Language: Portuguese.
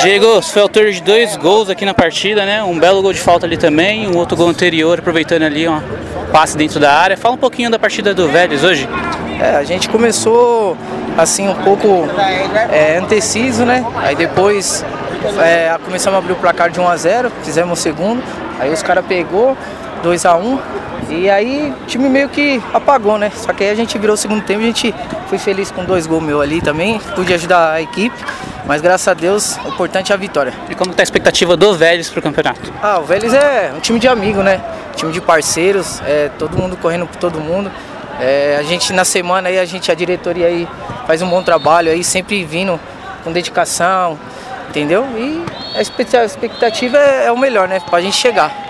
Diego, foi autor de dois gols aqui na partida, né? Um belo gol de falta ali também, um outro gol anterior, aproveitando ali um passe dentro da área. Fala um pouquinho da partida do Vélez hoje. É, a gente começou assim um pouco é, anteciso, né? Aí depois é, começamos a abrir o placar de 1 a 0 fizemos o segundo, aí os caras pegou 2 a 1 e aí o time meio que apagou, né? Só que aí a gente virou o segundo tempo, a gente foi feliz com dois gols meu ali também, pude ajudar a equipe, mas graças a Deus o importante é a vitória. E como está a expectativa do Vélez para o campeonato? Ah, o Vélez é um time de amigo, né? Time de parceiros, é, todo mundo correndo por todo mundo. É, a gente na semana aí, a gente, a diretoria aí faz um bom trabalho aí, sempre vindo com dedicação, entendeu? E a expectativa é, é o melhor, né? Pra gente chegar.